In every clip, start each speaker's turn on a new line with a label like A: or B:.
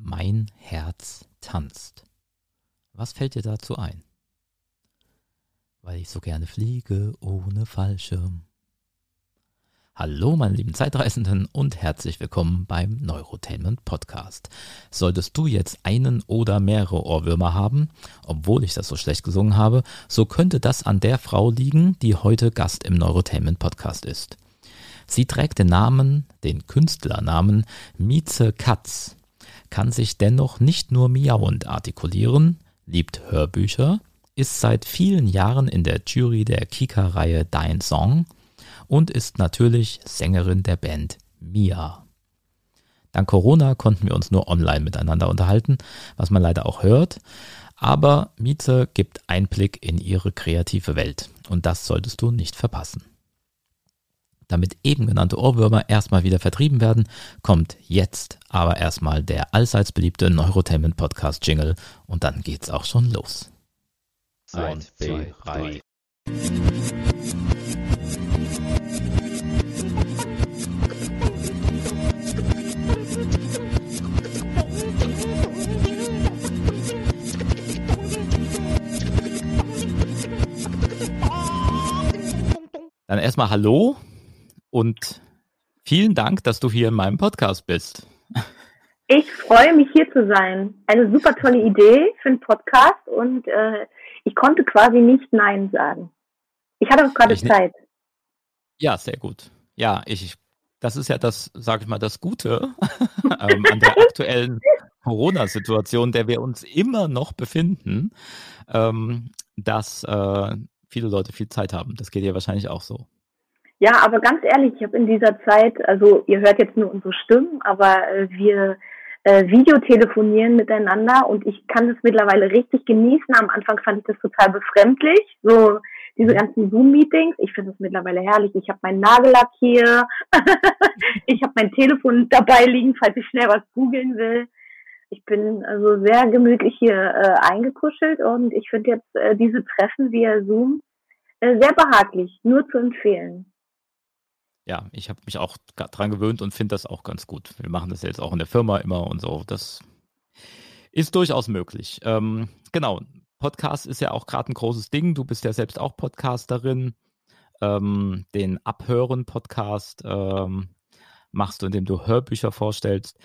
A: Mein Herz tanzt. Was fällt dir dazu ein? Weil ich so gerne fliege ohne Fallschirm. Hallo, meine lieben Zeitreisenden und herzlich willkommen beim Neurotainment Podcast. Solltest du jetzt einen oder mehrere Ohrwürmer haben, obwohl ich das so schlecht gesungen habe, so könnte das an der Frau liegen, die heute Gast im Neurotainment Podcast ist. Sie trägt den Namen, den Künstlernamen Mieze Katz kann sich dennoch nicht nur miauend artikulieren, liebt Hörbücher, ist seit vielen Jahren in der Jury der Kika-Reihe Dein Song und ist natürlich Sängerin der Band Mia. Dank Corona konnten wir uns nur online miteinander unterhalten, was man leider auch hört. Aber Mieze gibt Einblick in ihre kreative Welt und das solltest du nicht verpassen. Damit eben genannte Ohrwürmer erstmal wieder vertrieben werden, kommt jetzt aber erstmal der allseits beliebte Neurotainment Podcast Jingle und dann geht's auch schon los.
B: Eins, zwei, drei.
A: Dann erstmal Hallo und vielen Dank, dass du hier in meinem Podcast bist.
C: Ich freue mich hier zu sein. Eine super tolle Idee für einen Podcast und äh, ich konnte quasi nicht Nein sagen. Ich hatte auch gerade Zeit.
A: Ja, sehr gut. Ja, ich, das ist ja das, sage ich mal, das Gute ähm, an der aktuellen Corona-Situation, der wir uns immer noch befinden, ähm, dass äh, viele Leute viel Zeit haben. Das geht ja wahrscheinlich auch so.
C: Ja, aber ganz ehrlich, ich habe in dieser Zeit, also ihr hört jetzt nur unsere Stimmen, aber äh, wir äh, Videotelefonieren miteinander und ich kann das mittlerweile richtig genießen. Am Anfang fand ich das total befremdlich, so diese mhm. ganzen Zoom-Meetings. Ich finde es mittlerweile herrlich. Ich habe meinen Nagellack hier, ich habe mein Telefon dabei liegen, falls ich schnell was googeln will. Ich bin also sehr gemütlich hier äh, eingekuschelt und ich finde jetzt äh, diese Treffen via Zoom äh, sehr behaglich, nur zu empfehlen
A: ja, ich habe mich auch dran gewöhnt und finde das auch ganz gut. Wir machen das jetzt auch in der Firma immer und so. Das ist durchaus möglich. Ähm, genau, Podcast ist ja auch gerade ein großes Ding. Du bist ja selbst auch Podcasterin. Ähm, den Abhören-Podcast ähm, machst du, indem du Hörbücher vorstellst.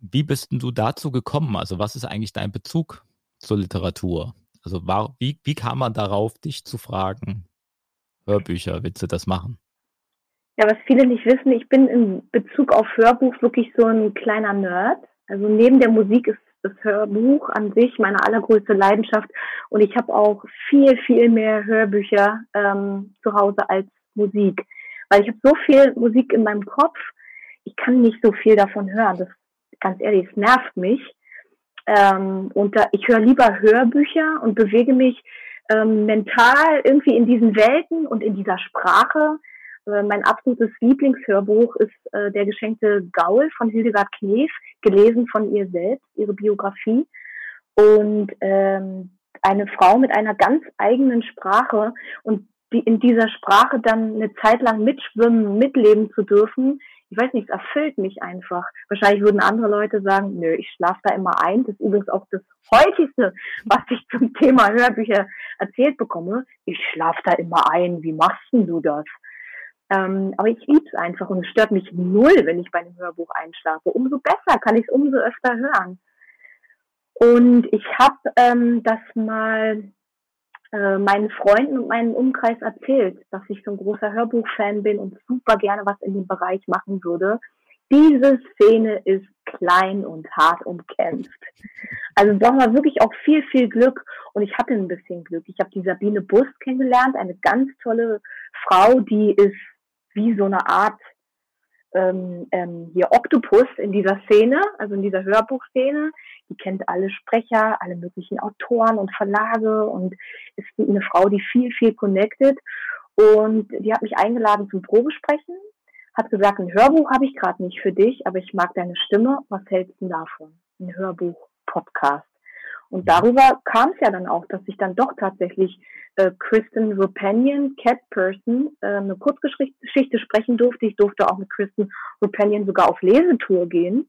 A: Wie bist denn du dazu gekommen? Also, was ist eigentlich dein Bezug zur Literatur? Also, war, wie, wie kam man darauf, dich zu fragen? Hörbücher, willst du das machen?
C: Ja, was viele nicht wissen, ich bin in Bezug auf Hörbuch wirklich so ein kleiner Nerd. Also neben der Musik ist das Hörbuch an sich meine allergrößte Leidenschaft und ich habe auch viel, viel mehr Hörbücher ähm, zu Hause als Musik. Weil ich habe so viel Musik in meinem Kopf, ich kann nicht so viel davon hören. Das ganz ehrlich, es nervt mich. Ähm, und da, ich höre lieber Hörbücher und bewege mich ähm, mental irgendwie in diesen Welten und in dieser Sprache äh, mein absolutes Lieblingshörbuch ist äh, Der geschenkte Gaul von Hildegard Knef, gelesen von ihr selbst, ihre Biografie. Und ähm, eine Frau mit einer ganz eigenen Sprache und die in dieser Sprache dann eine Zeit lang mitschwimmen, mitleben zu dürfen, ich weiß nicht, es erfüllt mich einfach. Wahrscheinlich würden andere Leute sagen, nö, ich schlafe da immer ein. Das ist übrigens auch das häufigste, was ich zum Thema Hörbücher erzählt bekomme. Ich schlafe da immer ein. Wie machst denn du das? Ähm, aber ich liebe es einfach und es stört mich null, wenn ich bei einem Hörbuch einschlafe. Umso besser kann ich es umso öfter hören. Und ich habe ähm, das mal äh, meinen Freunden und meinem Umkreis erzählt, dass ich so ein großer Hörbuchfan bin und super gerne was in dem Bereich machen würde. Diese Szene ist klein und hart umkämpft. Also brauchen wir wirklich auch viel, viel Glück. Und ich hatte ein bisschen Glück. Ich habe die Sabine Bus kennengelernt, eine ganz tolle Frau, die ist wie so eine Art ähm, ähm, hier Oktopus in dieser Szene, also in dieser Hörbuchszene. Die kennt alle Sprecher, alle möglichen Autoren und Verlage und ist eine Frau, die viel, viel connected. Und die hat mich eingeladen zum Probesprechen, hat gesagt, ein Hörbuch habe ich gerade nicht für dich, aber ich mag deine Stimme. Was hältst du davon? Ein Hörbuch-Podcast. Und darüber kam es ja dann auch, dass ich dann doch tatsächlich äh, Kristen Rupanian, Cat Person, äh, eine Kurzgeschichte sprechen durfte. Ich durfte auch mit Kristen Rupanian sogar auf Lesetour gehen.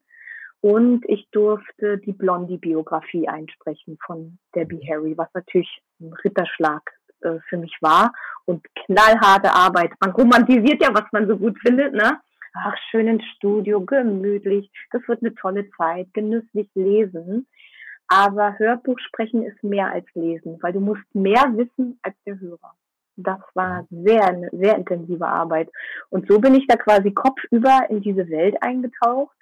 C: Und ich durfte die Blondie-Biografie einsprechen von Debbie Harry, was natürlich ein Ritterschlag äh, für mich war und knallharte Arbeit. Man romantisiert ja, was man so gut findet, ne? Ach, schön ins Studio, gemütlich, das wird eine tolle Zeit, genüsslich lesen. Aber Hörbuch sprechen ist mehr als lesen, weil du musst mehr wissen als der Hörer. Das war sehr, eine sehr intensive Arbeit. Und so bin ich da quasi kopfüber in diese Welt eingetaucht.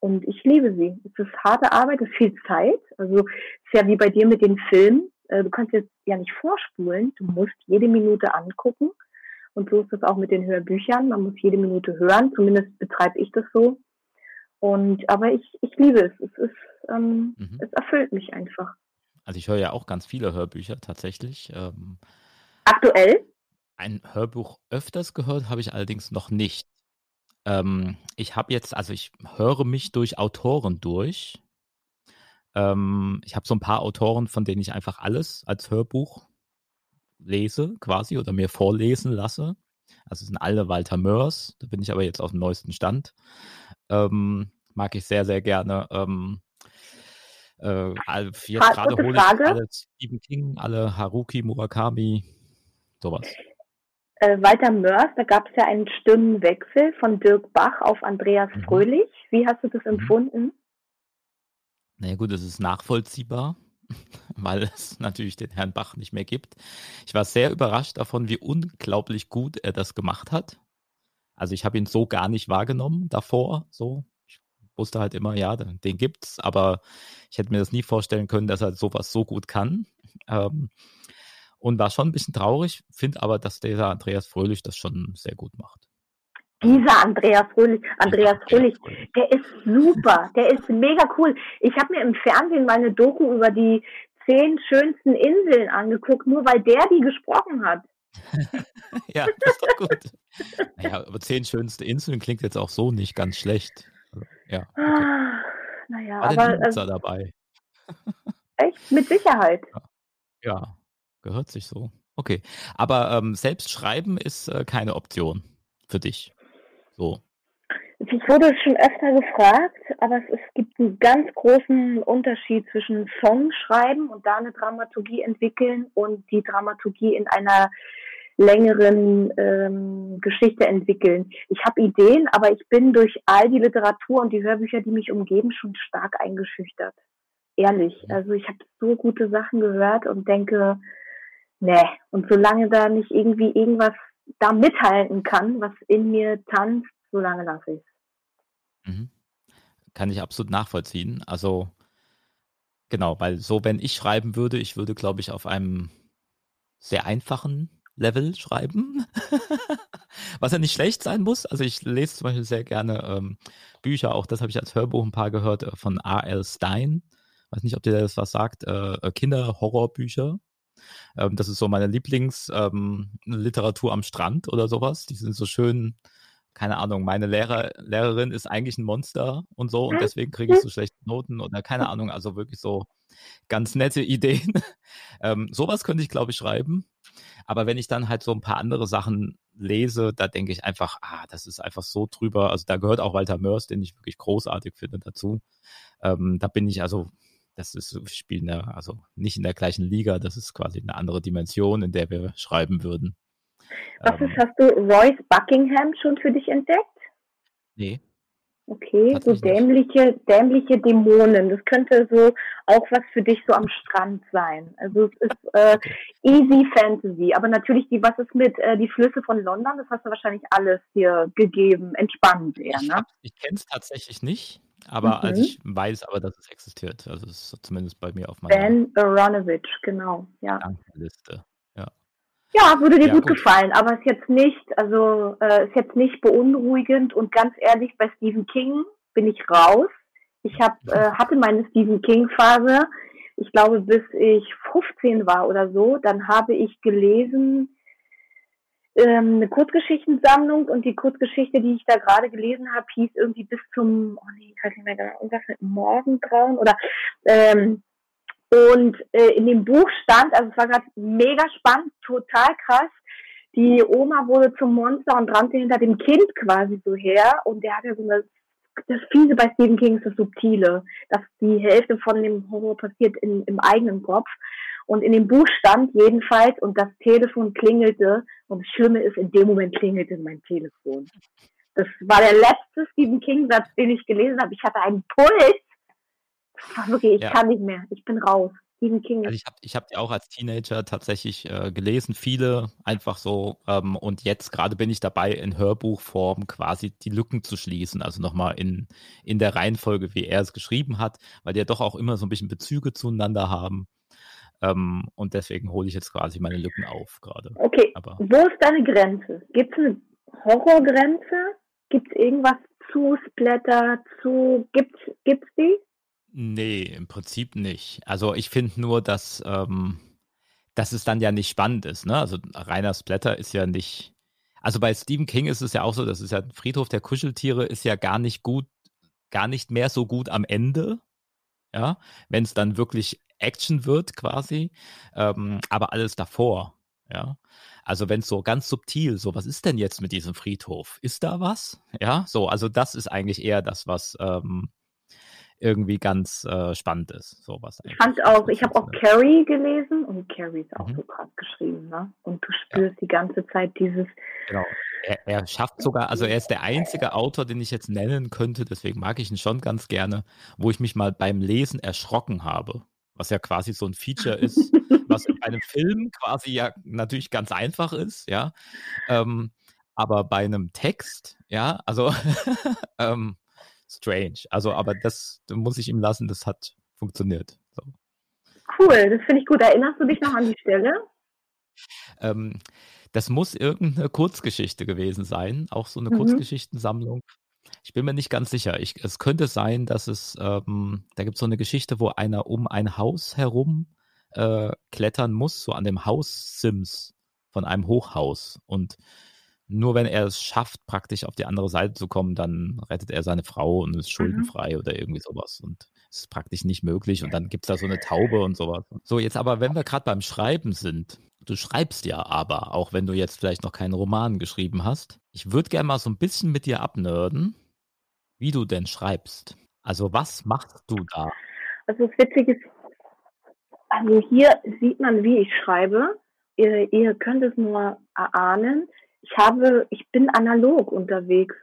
C: Und ich liebe sie. Es ist harte Arbeit, es ist viel Zeit. Also es ist ja wie bei dir mit den Filmen. Äh, du kannst jetzt ja nicht vorspulen. Du musst jede Minute angucken. Und so ist es auch mit den Hörbüchern. Man muss jede Minute hören. Zumindest betreibe ich das so. Und aber ich, ich liebe es. Es ist, ähm, mhm. es erfüllt mich einfach.
A: Also ich höre ja auch ganz viele Hörbücher tatsächlich. Ähm,
C: Aktuell?
A: Ein Hörbuch öfters gehört habe ich allerdings noch nicht. Ähm, ich habe jetzt, also ich höre mich durch Autoren durch. Ähm, ich habe so ein paar Autoren, von denen ich einfach alles als Hörbuch lese, quasi, oder mir vorlesen lasse. Also es sind alle Walter Mörs, da bin ich aber jetzt auf dem neuesten Stand. Ähm, mag ich sehr, sehr gerne. Ähm, äh, jetzt gerade hole ich alle Stephen King, alle Haruki Murakami, sowas.
C: Äh, Walter Mörs, da gab es ja einen Stimmenwechsel von Dirk Bach auf Andreas mhm. Fröhlich. Wie hast du das mhm. empfunden?
A: Naja gut, es ist nachvollziehbar, weil es natürlich den Herrn Bach nicht mehr gibt. Ich war sehr überrascht davon, wie unglaublich gut er das gemacht hat. Also ich habe ihn so gar nicht wahrgenommen davor, so. Wusste halt immer, ja, den, gibt's, aber ich hätte mir das nie vorstellen können, dass er sowas so gut kann. Ähm, und war schon ein bisschen traurig, finde aber, dass dieser Andreas Fröhlich das schon sehr gut macht.
C: Dieser Andreas Fröhlich, Andreas Fröhlich, der ist super, der ist mega cool. Ich habe mir im Fernsehen mal eine Doku über die zehn schönsten Inseln angeguckt, nur weil der die gesprochen hat.
A: ja, das ist doch gut. naja, aber zehn schönste Inseln klingt jetzt auch so nicht ganz schlecht. Also, ja. Okay. Ah,
C: naja,
A: War aber. Der äh, dabei.
C: echt? Mit Sicherheit.
A: Ja. ja, gehört sich so. Okay. Aber ähm, selbst schreiben ist äh, keine Option für dich. So.
C: Ich wurde schon öfter gefragt, aber es, es, gibt einen ganz großen Unterschied zwischen Song schreiben und da eine Dramaturgie entwickeln und die Dramaturgie in einer längeren ähm, Geschichte entwickeln. Ich habe Ideen, aber ich bin durch all die Literatur und die Hörbücher, die mich umgeben, schon stark eingeschüchtert. Ehrlich. Also ich habe so gute Sachen gehört und denke, nee. Und solange da nicht irgendwie irgendwas da mithalten kann, was in mir tanzt, solange lasse ich es.
A: Mhm. Kann ich absolut nachvollziehen. Also genau, weil so, wenn ich schreiben würde, ich würde, glaube ich, auf einem sehr einfachen Level schreiben, was ja nicht schlecht sein muss. Also ich lese zum Beispiel sehr gerne ähm, Bücher, auch das habe ich als Hörbuch ein paar gehört äh, von A.L. Stein. Weiß nicht, ob dir das was sagt. Äh, äh Kinderhorrorbücher. Ähm, das ist so meine Lieblingsliteratur ähm, am Strand oder sowas. Die sind so schön, keine Ahnung, meine Lehrer, Lehrerin ist eigentlich ein Monster und so und deswegen kriege ich so schlechte Noten oder keine Ahnung, also wirklich so ganz nette Ideen. ähm, sowas könnte ich, glaube ich, schreiben. Aber wenn ich dann halt so ein paar andere Sachen lese, da denke ich einfach, ah, das ist einfach so drüber. Also da gehört auch Walter Mörs, den ich wirklich großartig finde, dazu. Ähm, da bin ich also das ist, wir spielen ja also nicht in der gleichen Liga, das ist quasi eine andere Dimension, in der wir schreiben würden.
C: Was ist, ähm, hast du Royce Buckingham schon für dich entdeckt?
A: Nee.
C: Okay, so dämliche, dämliche Dämonen. Das könnte so auch was für dich so am Strand sein. Also es ist äh, easy Fantasy, aber natürlich die, was ist mit äh, die Flüsse von London? Das hast du wahrscheinlich alles hier gegeben, entspannt eher, ne?
A: Ich, ich kenne es tatsächlich nicht. Aber mhm. also ich weiß aber, dass es existiert. Also es ist zumindest bei mir auf meiner
C: Ben Aronovich, genau, ja.
A: Liste. Ja.
C: Würde dir ja, gut, gut, gefallen, aber ist jetzt nicht, also äh, ist jetzt nicht beunruhigend und ganz ehrlich, bei Stephen King bin ich raus. Ich hab, äh, hatte meine Stephen King Phase, ich glaube, bis ich 15 war oder so. Dann habe ich gelesen ähm, eine Kurzgeschichtensammlung und die Kurzgeschichte, die ich da gerade gelesen habe, hieß irgendwie bis zum, oh nee, ich weiß nicht mehr genau, irgendwas mit Morgengrauen oder ähm, und äh, in dem Buch stand, also es war gerade mega spannend, total krass. Die Oma wurde zum Monster und rannte hinter dem Kind quasi so her und der hatte so eine das Fiese bei Stephen King ist das Subtile, dass die Hälfte von dem Horror passiert in, im eigenen Kopf. Und in dem Buch stand jedenfalls, und das Telefon klingelte, und das Schlimme ist, in dem Moment klingelte mein Telefon. Das war der letzte Stephen King-Satz, den ich gelesen habe. Ich hatte einen Puls. Wirklich, ich ja. kann nicht mehr. Ich bin raus. Stephen King.
A: Also ich habe ich hab die auch als Teenager tatsächlich äh, gelesen, viele einfach so. Ähm, und jetzt gerade bin ich dabei, in Hörbuchform quasi die Lücken zu schließen. Also nochmal in, in der Reihenfolge, wie er es geschrieben hat, weil die ja doch auch immer so ein bisschen Bezüge zueinander haben. Ähm, und deswegen hole ich jetzt quasi meine Lücken auf gerade.
C: Okay, Aber, wo ist deine Grenze? Gibt es eine Horrorgrenze? Gibt es irgendwas zu Splatter, zu... Gibt es die?
A: Nee, im Prinzip nicht. Also ich finde nur, dass, ähm, dass es dann ja nicht spannend ist. Ne? Also reiner Splatter ist ja nicht. Also bei Stephen King ist es ja auch so, das ist ja Friedhof der Kuscheltiere ist ja gar nicht gut, gar nicht mehr so gut am Ende. Ja, wenn es dann wirklich Action wird quasi, ähm, aber alles davor. Ja, also wenn es so ganz subtil, so was ist denn jetzt mit diesem Friedhof? Ist da was? Ja, so, also das ist eigentlich eher das, was ähm, irgendwie ganz äh, spannend ist. Sowas
C: ich fand auch, ich habe auch Carrie gelesen und Carrie ist auch mhm. so krass geschrieben, ne? Und du spürst ja. die ganze Zeit dieses.
A: Genau. Er, er, schafft sogar, also er ist der einzige Autor, den ich jetzt nennen könnte, deswegen mag ich ihn schon ganz gerne, wo ich mich mal beim Lesen erschrocken habe. Was ja quasi so ein Feature ist, was in einem Film quasi ja natürlich ganz einfach ist, ja. Ähm, aber bei einem Text, ja, also ähm, strange. Also, aber das muss ich ihm lassen, das hat funktioniert. So.
C: Cool, das finde ich gut. Erinnerst du dich noch an die Stelle?
A: Ähm, das muss irgendeine Kurzgeschichte gewesen sein, auch so eine mhm. Kurzgeschichtensammlung. Ich bin mir nicht ganz sicher. Ich, es könnte sein, dass es, ähm, da gibt es so eine Geschichte, wo einer um ein Haus herum äh, klettern muss, so an dem Haus Sims von einem Hochhaus. Und nur wenn er es schafft, praktisch auf die andere Seite zu kommen, dann rettet er seine Frau und ist mhm. schuldenfrei mhm. oder irgendwie sowas. Und es ist praktisch nicht möglich. Und dann gibt es da so eine Taube und sowas. So, jetzt aber, wenn wir gerade beim Schreiben sind, du schreibst ja aber, auch wenn du jetzt vielleicht noch keinen Roman geschrieben hast. Ich würde gerne mal so ein bisschen mit dir abnörden, wie du denn schreibst. Also, was machst du da?
C: Also, das Witzige ist, also hier sieht man, wie ich schreibe. Ihr, ihr könnt es nur erahnen ich habe, ich bin analog unterwegs.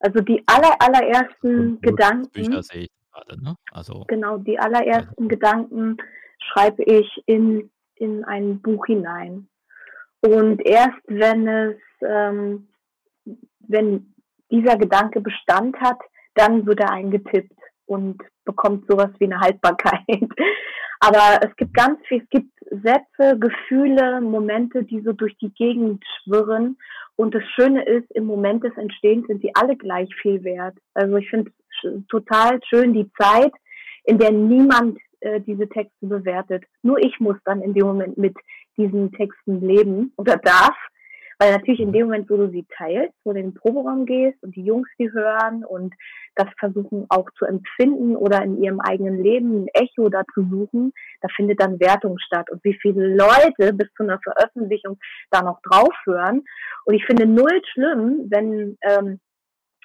C: Also die aller, allerersten Gedanken. Bücher sehe ich gerade, ne? Also. Genau, die allerersten also. Gedanken schreibe ich in, in ein Buch hinein. Und erst wenn es, ähm, wenn dieser Gedanke Bestand hat, dann wird er eingetippt und bekommt sowas wie eine Haltbarkeit. Aber es gibt ganz viel, es gibt Sätze, Gefühle, Momente, die so durch die Gegend schwirren. Und das Schöne ist, im Moment des Entstehens sind sie alle gleich viel wert. Also ich finde es total schön die Zeit, in der niemand äh, diese Texte bewertet. Nur ich muss dann in dem Moment mit diesen Texten leben oder darf. Weil natürlich in dem Moment, wo du sie teilst, wo du in den Proberaum gehst und die Jungs die hören und das versuchen auch zu empfinden oder in ihrem eigenen Leben ein Echo dazu suchen, da findet dann Wertung statt. Und wie viele Leute bis zu einer Veröffentlichung da noch drauf hören. Und ich finde null schlimm, wenn ähm,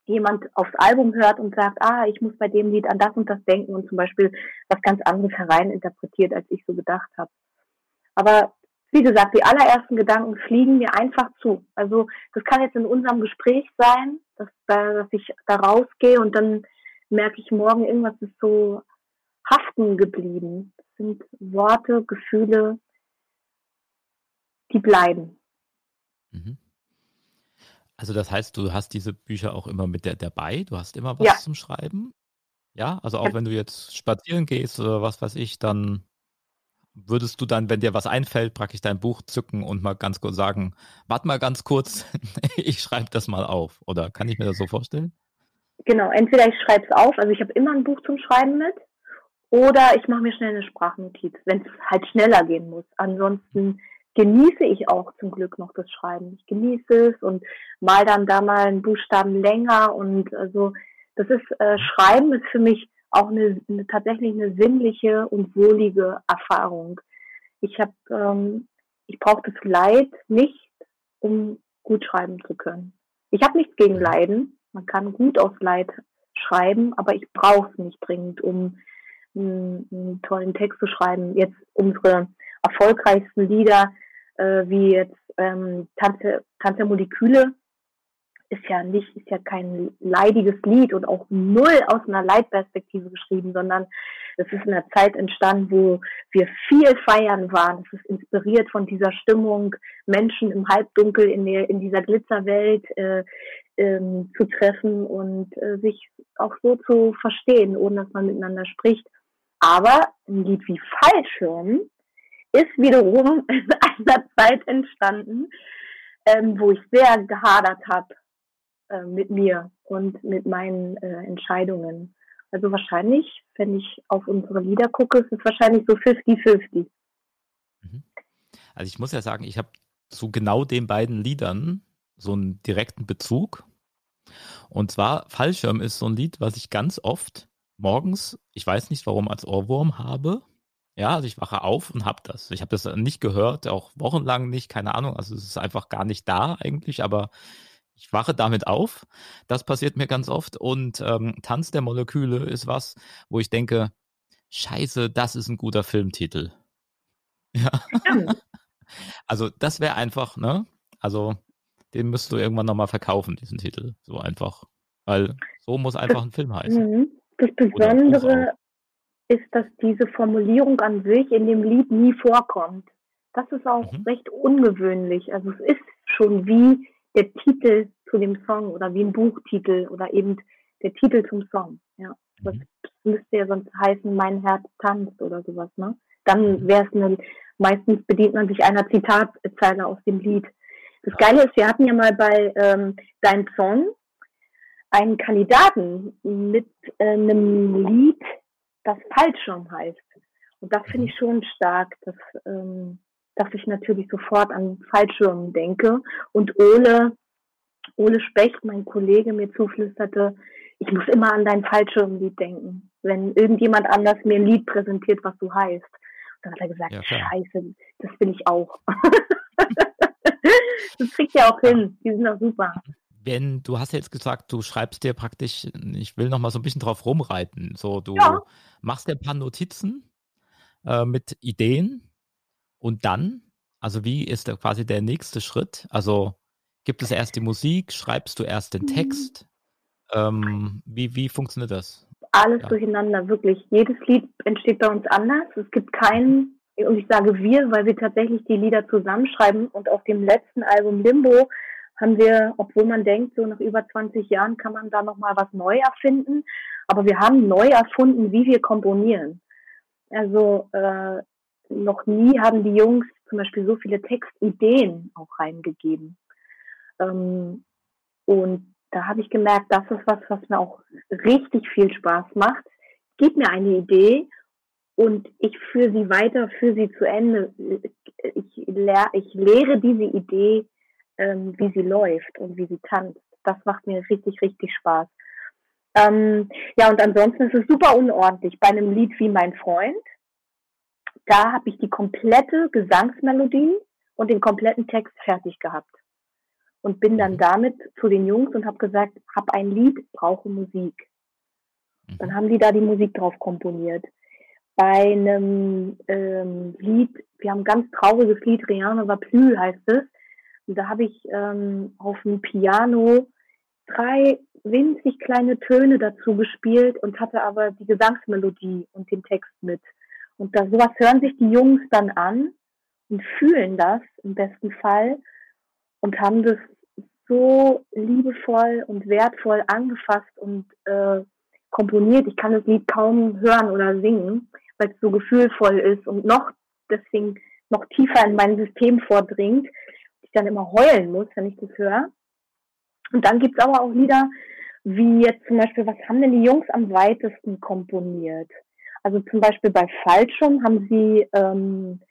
C: jemand aufs Album hört und sagt, ah, ich muss bei dem Lied an das und das denken und zum Beispiel was ganz anderes hereininterpretiert, als ich so gedacht habe. Aber wie gesagt, die allerersten Gedanken fliegen mir einfach zu. Also das kann jetzt in unserem Gespräch sein, dass, dass ich da rausgehe und dann merke ich morgen, irgendwas ist so haften geblieben. Das sind Worte, Gefühle, die bleiben.
A: Mhm. Also das heißt, du hast diese Bücher auch immer mit der dabei, du hast immer was ja. zum Schreiben. Ja, also auch ja. wenn du jetzt spazieren gehst oder was weiß ich, dann würdest du dann, wenn dir was einfällt, praktisch dein Buch zücken und mal ganz kurz sagen, warte mal ganz kurz, ich schreibe das mal auf. Oder kann ich mir das so vorstellen?
C: Genau, entweder ich schreibe es auf, also ich habe immer ein Buch zum Schreiben mit, oder ich mache mir schnell eine Sprachnotiz, wenn es halt schneller gehen muss. Ansonsten genieße ich auch zum Glück noch das Schreiben. Ich genieße es und mal dann da mal einen Buchstaben länger und also das ist äh, Schreiben ist für mich auch eine, eine tatsächlich eine sinnliche und wohlige Erfahrung. Ich habe, ähm, ich brauche das Leid nicht, um gut schreiben zu können. Ich habe nichts gegen Leiden. Man kann gut aus Leid schreiben, aber ich brauche es nicht dringend, um einen, einen, tollen Text zu schreiben. Jetzt unsere erfolgreichsten Lieder, äh, wie jetzt ähm, Tante, Tante Moleküle, ist ja nicht, ist ja kein leidiges Lied und auch null aus einer Leitperspektive geschrieben, sondern es ist in einer Zeit entstanden, wo wir viel feiern waren. Es ist inspiriert von dieser Stimmung, Menschen im Halbdunkel in der, in dieser Glitzerwelt äh, ähm, zu treffen und äh, sich auch so zu verstehen, ohne dass man miteinander spricht. Aber ein Lied wie Fallschirm ist wiederum in einer Zeit entstanden, ähm, wo ich sehr gehadert habe äh, mit mir und mit meinen äh, Entscheidungen. Also wahrscheinlich, wenn ich auf unsere Lieder gucke, ist es wahrscheinlich so 50-50.
A: Mhm. Also ich muss ja sagen, ich habe zu genau den beiden Liedern so einen direkten Bezug. Und zwar Fallschirm ist so ein Lied, was ich ganz oft morgens, ich weiß nicht warum, als Ohrwurm habe. Ja, also ich wache auf und habe das. Ich habe das nicht gehört, auch wochenlang nicht, keine Ahnung. Also es ist einfach gar nicht da eigentlich, aber ich wache damit auf. Das passiert mir ganz oft. Und ähm, Tanz der Moleküle ist was, wo ich denke, scheiße, das ist ein guter Filmtitel. Ja. Also das wäre einfach, ne? Also den müsstest du irgendwann nochmal verkaufen, diesen Titel. So einfach. Weil so muss einfach ein Film heißen.
C: Mhm. Das Besondere ist, dass diese Formulierung an sich in dem Lied nie vorkommt. Das ist auch mhm. recht ungewöhnlich. Also es ist schon wie der Titel zu dem Song oder wie ein Buchtitel oder eben der Titel zum Song. Ja, das mhm. müsste ja sonst heißen, mein Herz tanzt oder sowas, ne? Dann mhm. wäre es eine, meistens bedient man sich einer Zitatzeile aus dem Lied. Das Geile ist, wir hatten ja mal bei ähm, Dein Song einen Kandidaten mit äh, einem Lied, das Fallschirm heißt. Und das finde ich mhm. schon stark. Das ähm, dass ich natürlich sofort an Fallschirmen denke. Und Ole, Ole Specht, mein Kollege, mir zuflüsterte, ich muss immer an dein Fallschirmlied denken, wenn irgendjemand anders mir ein Lied präsentiert, was du heißt. Und dann hat er gesagt, ja, scheiße, das bin ich auch. das kriegt ja auch hin, die sind doch super.
A: Wenn du hast jetzt gesagt, du schreibst dir praktisch, ich will noch mal so ein bisschen drauf rumreiten, so du ja. machst dir ein paar Notizen äh, mit Ideen und dann, also wie ist da quasi der nächste Schritt? Also gibt es erst die Musik, schreibst du erst den Text? Ähm, wie, wie funktioniert das?
C: Alles ja. durcheinander, wirklich. Jedes Lied entsteht bei uns anders. Es gibt keinen, und ich sage wir, weil wir tatsächlich die Lieder zusammenschreiben und auf dem letzten Album Limbo haben wir, obwohl man denkt, so nach über 20 Jahren kann man da nochmal was neu erfinden, aber wir haben neu erfunden, wie wir komponieren. Also äh, noch nie haben die Jungs zum Beispiel so viele Textideen auch reingegeben. Ähm, und da habe ich gemerkt, das ist was, was mir auch richtig viel Spaß macht. Gib mir eine Idee und ich führe sie weiter, führe sie zu Ende. Ich, lehr, ich lehre diese Idee, ähm, wie sie läuft und wie sie tanzt. Das macht mir richtig, richtig Spaß. Ähm, ja, und ansonsten ist es super unordentlich. Bei einem Lied wie Mein Freund da habe ich die komplette Gesangsmelodie und den kompletten Text fertig gehabt. Und bin dann mhm. damit zu den Jungs und habe gesagt, hab ein Lied, brauche Musik. Dann haben die da die Musik drauf komponiert. Bei einem ähm, Lied, wir haben ein ganz trauriges Lied, Rien ne va plus heißt es. Und da habe ich ähm, auf dem Piano drei winzig kleine Töne dazu gespielt und hatte aber die Gesangsmelodie und den Text mit. Und da, sowas hören sich die Jungs dann an und fühlen das im besten Fall und haben das so liebevoll und wertvoll angefasst und äh, komponiert. Ich kann das Lied kaum hören oder singen, weil es so gefühlvoll ist und noch deswegen noch tiefer in mein System vordringt. Ich dann immer heulen muss, wenn ich das höre. Und dann gibt's aber auch Lieder, wie jetzt zum Beispiel, was haben denn die Jungs am weitesten komponiert? Also zum Beispiel bei Fallschirm haben sie ähm,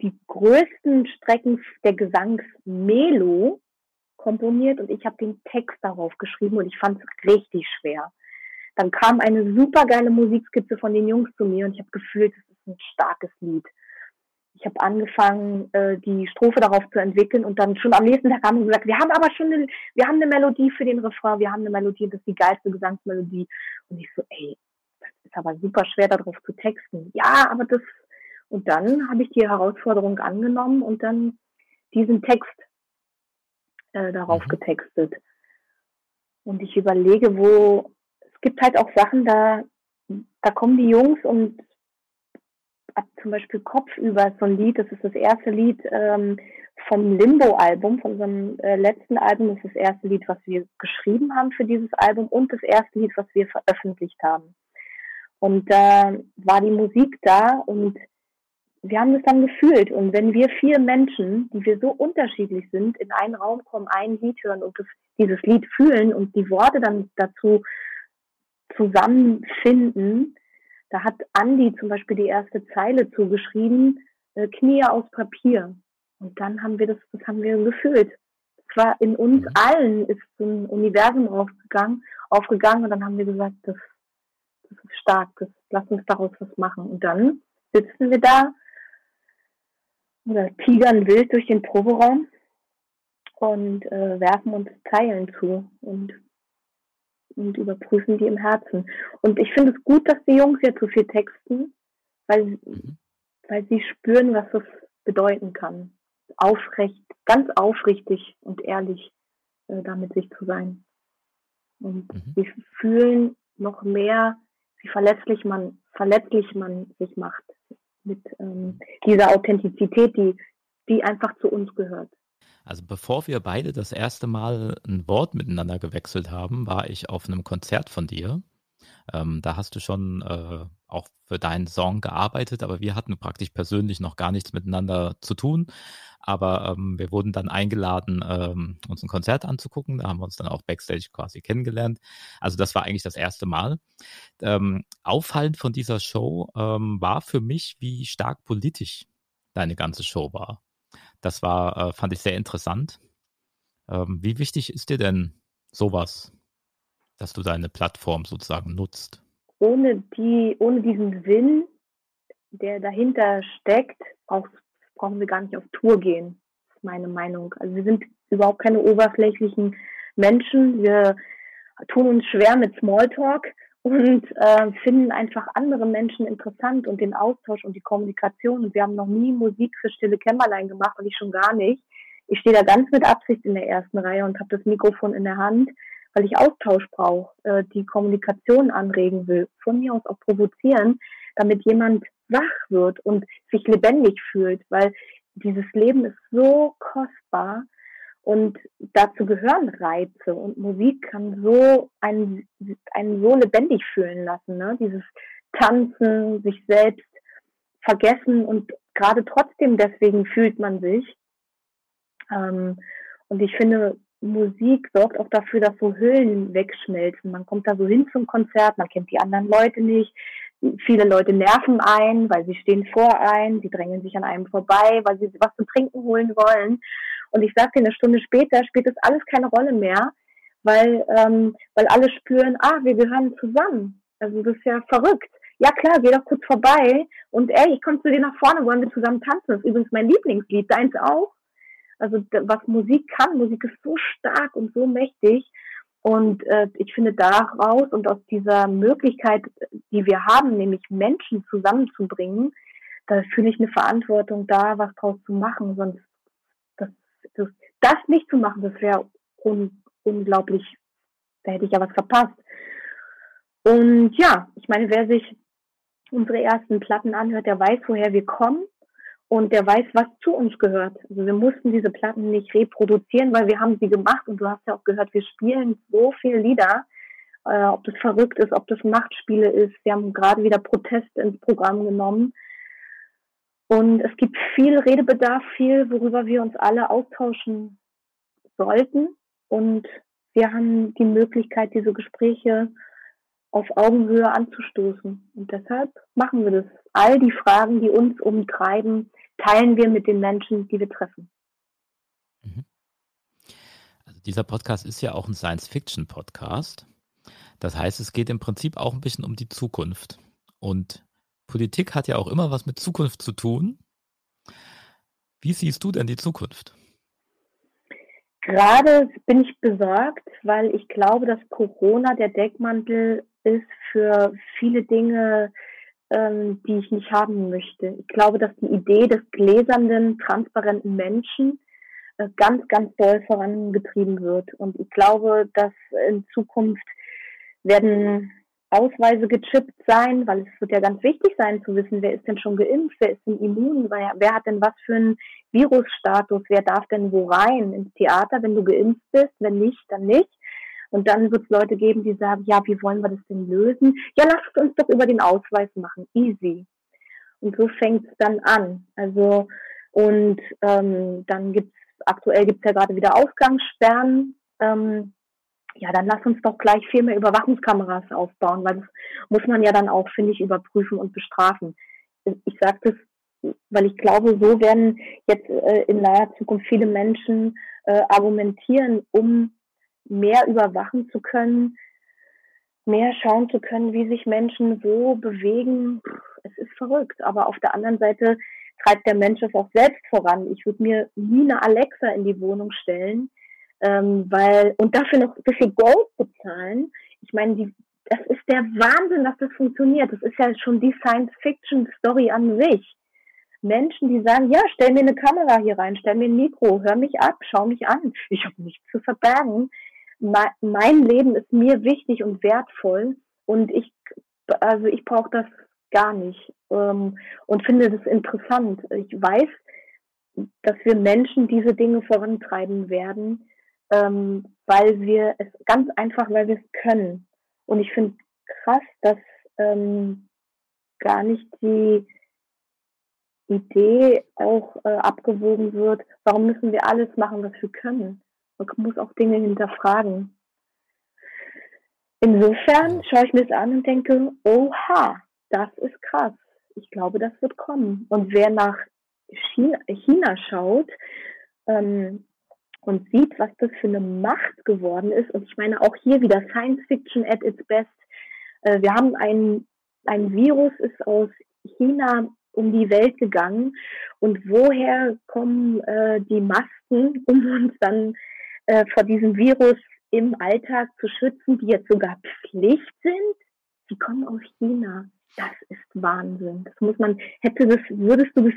C: die größten Strecken der Gesangsmelo komponiert und ich habe den Text darauf geschrieben und ich fand es richtig schwer. Dann kam eine super geile Musikskizze von den Jungs zu mir und ich habe gefühlt, es ist ein starkes Lied. ich habe angefangen, äh, die Strophe darauf zu entwickeln und dann schon am nächsten Tag haben wir gesagt, wir haben aber schon eine, wir haben eine Melodie für den Refrain, wir haben eine Melodie, das ist die geilste Gesangsmelodie. Und ich so, ey, ist aber super schwer darauf zu texten. Ja, aber das und dann habe ich die Herausforderung angenommen und dann diesen Text äh, darauf mhm. getextet. Und ich überlege, wo es gibt halt auch Sachen, da da kommen die Jungs und zum Beispiel Kopfüber so ein Lied, das ist das erste Lied ähm, vom Limbo-Album, von unserem äh, letzten Album, das ist das erste Lied, was wir geschrieben haben für dieses Album und das erste Lied, was wir veröffentlicht haben. Und da äh, war die Musik da und wir haben das dann gefühlt. Und wenn wir vier Menschen, die wir so unterschiedlich sind, in einen Raum kommen, ein Lied hören und das, dieses Lied fühlen und die Worte dann dazu zusammenfinden, da hat Andi zum Beispiel die erste Zeile zugeschrieben, äh, Knie aus Papier. Und dann haben wir das, das haben wir gefühlt. Es war in uns mhm. allen ist so ein Universum aufgegangen, aufgegangen und dann haben wir gesagt, das, das ist stark, das, lass uns daraus was machen. Und dann sitzen wir da oder tigern wild durch den Proberaum und äh, werfen uns Zeilen zu und und überprüfen die im Herzen. Und ich finde es gut, dass die Jungs jetzt so viel texten, weil, mhm. weil sie spüren, was das bedeuten kann. Aufrecht, ganz aufrichtig und ehrlich äh, damit sich zu sein. Und mhm. sie fühlen noch mehr, wie verletzlich man, verletzlich man sich macht mit ähm, dieser Authentizität, die, die einfach zu uns gehört.
A: Also bevor wir beide das erste Mal ein Wort miteinander gewechselt haben, war ich auf einem Konzert von dir. Ähm, da hast du schon äh, auch für deinen Song gearbeitet, aber wir hatten praktisch persönlich noch gar nichts miteinander zu tun. Aber ähm, wir wurden dann eingeladen, ähm, uns ein Konzert anzugucken. Da haben wir uns dann auch backstage quasi kennengelernt. Also das war eigentlich das erste Mal. Ähm, auffallend von dieser Show ähm, war für mich, wie stark politisch deine ganze Show war. Das war, äh, fand ich sehr interessant. Ähm, wie wichtig ist dir denn sowas, dass du deine Plattform sozusagen nutzt?
C: Ohne die, ohne diesen Sinn, der dahinter steckt, auch, brauchen wir gar nicht auf Tour gehen, ist meine Meinung. Also wir sind überhaupt keine oberflächlichen Menschen. Wir tun uns schwer mit Smalltalk und äh, finden einfach andere Menschen interessant und den Austausch und die Kommunikation. Und wir haben noch nie Musik für stille Kämmerlein gemacht und ich schon gar nicht. Ich stehe da ganz mit Absicht in der ersten Reihe und habe das Mikrofon in der Hand, weil ich Austausch brauche, äh, die Kommunikation anregen will, von mir aus auch provozieren, damit jemand wach wird und sich lebendig fühlt, weil dieses Leben ist so kostbar und dazu gehören Reize und Musik kann so einen, einen so lebendig fühlen lassen, ne? Dieses Tanzen, sich selbst vergessen und gerade trotzdem deswegen fühlt man sich. Ähm, und ich finde, Musik sorgt auch dafür, dass so Hüllen wegschmelzen. Man kommt da so hin zum Konzert, man kennt die anderen Leute nicht. Viele Leute nerven ein, weil sie stehen vor ein, sie drängen sich an einem vorbei, weil sie was zu trinken holen wollen. Und ich sagte, eine Stunde später spielt das alles keine Rolle mehr, weil, ähm, weil alle spüren, ah, wir gehören zusammen. Also das ist ja verrückt. Ja klar, geh doch kurz vorbei und ey, ich komme zu dir nach vorne, wollen wir zusammen tanzen. Das ist übrigens mein Lieblingslied, deins auch. Also was Musik kann, Musik ist so stark und so mächtig. Und äh, ich finde daraus und aus dieser Möglichkeit, die wir haben, nämlich Menschen zusammenzubringen, da fühle ich eine Verantwortung da, was draus zu machen. Sonst das, das nicht zu machen, das wäre un, unglaublich, da hätte ich ja was verpasst. Und ja, ich meine, wer sich unsere ersten Platten anhört, der weiß, woher wir kommen und der weiß, was zu uns gehört. Also wir mussten diese Platten nicht reproduzieren, weil wir haben sie gemacht und du hast ja auch gehört, wir spielen so viele Lieder, äh, ob das verrückt ist, ob das Machtspiele ist. Wir haben gerade wieder Protest ins Programm genommen. Und es gibt viel Redebedarf, viel, worüber wir uns alle austauschen sollten. Und wir haben die Möglichkeit, diese Gespräche auf Augenhöhe anzustoßen. Und deshalb machen wir das. All die Fragen, die uns umtreiben, teilen wir mit den Menschen, die wir treffen.
A: Mhm. Also dieser Podcast ist ja auch ein Science-Fiction-Podcast. Das heißt, es geht im Prinzip auch ein bisschen um die Zukunft. Und Politik hat ja auch immer was mit Zukunft zu tun. Wie siehst du denn die Zukunft?
C: Gerade bin ich besorgt, weil ich glaube, dass Corona der Deckmantel ist für viele Dinge, ähm, die ich nicht haben möchte. Ich glaube, dass die Idee des gläsernden, transparenten Menschen äh, ganz, ganz doll vorangetrieben wird. Und ich glaube, dass in Zukunft werden Ausweise gechippt sein, weil es wird ja ganz wichtig sein zu wissen, wer ist denn schon geimpft, wer ist denn immun, wer, wer hat denn was für einen Virusstatus, wer darf denn wo rein ins Theater, wenn du geimpft bist, wenn nicht, dann nicht. Und dann wird es Leute geben, die sagen, ja, wie wollen wir das denn lösen? Ja, lasst uns doch über den Ausweis machen, easy. Und so fängt es dann an. Also und ähm, dann gibt's aktuell gibt's ja gerade wieder Ausgangssperren. Ähm, ja, dann lass uns doch gleich viel mehr Überwachungskameras aufbauen, weil das muss man ja dann auch, finde ich, überprüfen und bestrafen. Ich sage das, weil ich glaube, so werden jetzt äh, in naher Zukunft viele Menschen äh, argumentieren, um mehr überwachen zu können, mehr schauen zu können, wie sich Menschen wo bewegen. Es ist verrückt. Aber auf der anderen Seite treibt der Mensch es auch selbst voran. Ich würde mir nie eine Alexa in die Wohnung stellen, ähm, weil und dafür noch so viel Gold bezahlen. Ich meine, die, das ist der Wahnsinn, dass das funktioniert. Das ist ja schon die Science-Fiction-Story an sich. Menschen, die sagen, ja, stell mir eine Kamera hier rein, stell mir ein Mikro, hör mich ab, schau mich an. Ich habe nichts zu verbergen. Mein Leben ist mir wichtig und wertvoll und ich, also ich brauche das gar nicht ähm, und finde das interessant. Ich weiß, dass wir Menschen diese Dinge vorantreiben werden, ähm, weil wir es ganz einfach, weil wir es können. Und ich finde krass, dass ähm, gar nicht die Idee auch äh, abgewogen wird, warum müssen wir alles machen, was wir können. Man muss auch Dinge hinterfragen. Insofern schaue ich mir das an und denke, oha, das ist krass. Ich glaube, das wird kommen. Und wer nach China, China schaut ähm, und sieht, was das für eine Macht geworden ist, und ich meine auch hier wieder Science Fiction at its best. Äh, wir haben ein, ein Virus, ist aus China um die Welt gegangen. Und woher kommen äh, die Masken, um uns dann äh, vor diesem Virus im Alltag zu schützen, die jetzt sogar Pflicht sind? Die kommen aus China. Das ist Wahnsinn. Das muss man, hätte das, würdest du das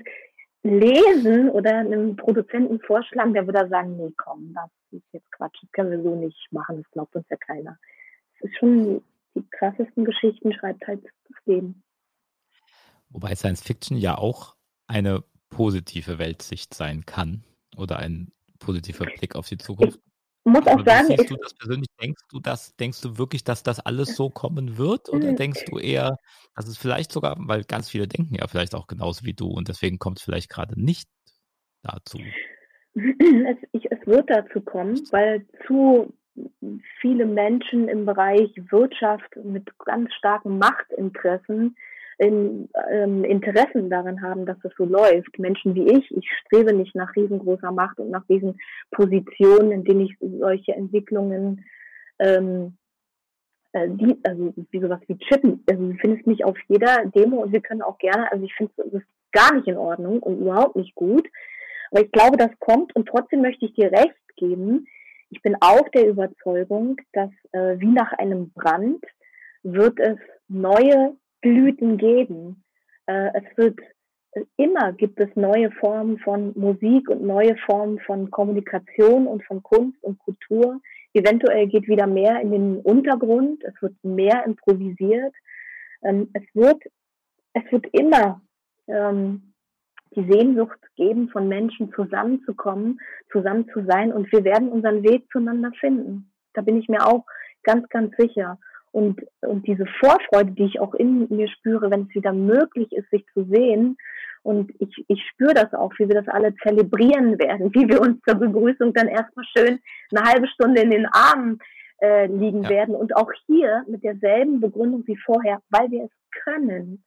C: lesen oder einem Produzenten vorschlagen, der würde sagen, nee, komm, das ist jetzt Quatsch, das können wir so nicht machen, das glaubt uns ja keiner. Das ist schon die krassesten Geschichten, schreibt halt das Leben.
A: Wobei Science Fiction ja auch eine positive Weltsicht sein kann oder ein positiver Blick auf die Zukunft
C: muss auch sagen,
A: siehst du das persönlich? Denkst du, dass, denkst du wirklich, dass das alles so kommen wird? Oder hm. denkst du eher, dass es vielleicht sogar, weil ganz viele denken ja vielleicht auch genauso wie du und deswegen kommt es vielleicht gerade nicht dazu?
C: Es, ich, es wird dazu kommen, weil zu viele Menschen im Bereich Wirtschaft mit ganz starken Machtinteressen in, ähm, Interessen daran haben, dass das so läuft. Menschen wie ich, ich strebe nicht nach riesengroßer Macht und nach diesen Positionen, in denen ich solche Entwicklungen ähm, äh, die, also wie sowas wie Chippen, also du findest mich auf jeder Demo und wir können auch gerne, also ich finde es gar nicht in Ordnung und überhaupt nicht gut. Aber ich glaube, das kommt und trotzdem möchte ich dir recht geben. Ich bin auch der Überzeugung, dass äh, wie nach einem Brand wird es neue Blüten geben. Äh, es wird immer gibt es neue Formen von Musik und neue Formen von Kommunikation und von Kunst und Kultur. Eventuell geht wieder mehr in den Untergrund. Es wird mehr improvisiert. Ähm, es wird, es wird immer ähm, die Sehnsucht geben, von Menschen zusammenzukommen, zusammen zu sein und wir werden unseren Weg zueinander finden. Da bin ich mir auch ganz, ganz sicher. Und, und diese Vorfreude, die ich auch in mir spüre, wenn es wieder möglich ist, sich zu sehen. Und ich, ich spüre das auch, wie wir das alle zelebrieren werden, wie wir uns zur Begrüßung dann erstmal schön eine halbe Stunde in den Armen äh, liegen ja. werden. Und auch hier mit derselben Begründung wie vorher, weil wir es können.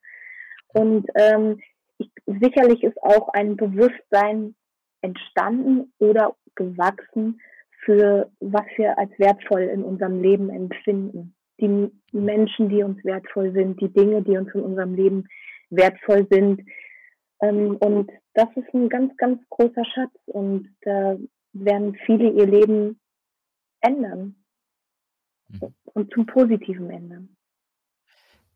C: Und ähm, ich, sicherlich ist auch ein Bewusstsein entstanden oder gewachsen für was wir als wertvoll in unserem Leben empfinden die Menschen, die uns wertvoll sind, die Dinge, die uns in unserem Leben wertvoll sind. Ähm, und das ist ein ganz, ganz großer Schatz und da werden viele ihr Leben ändern mhm. und zum Positiven ändern.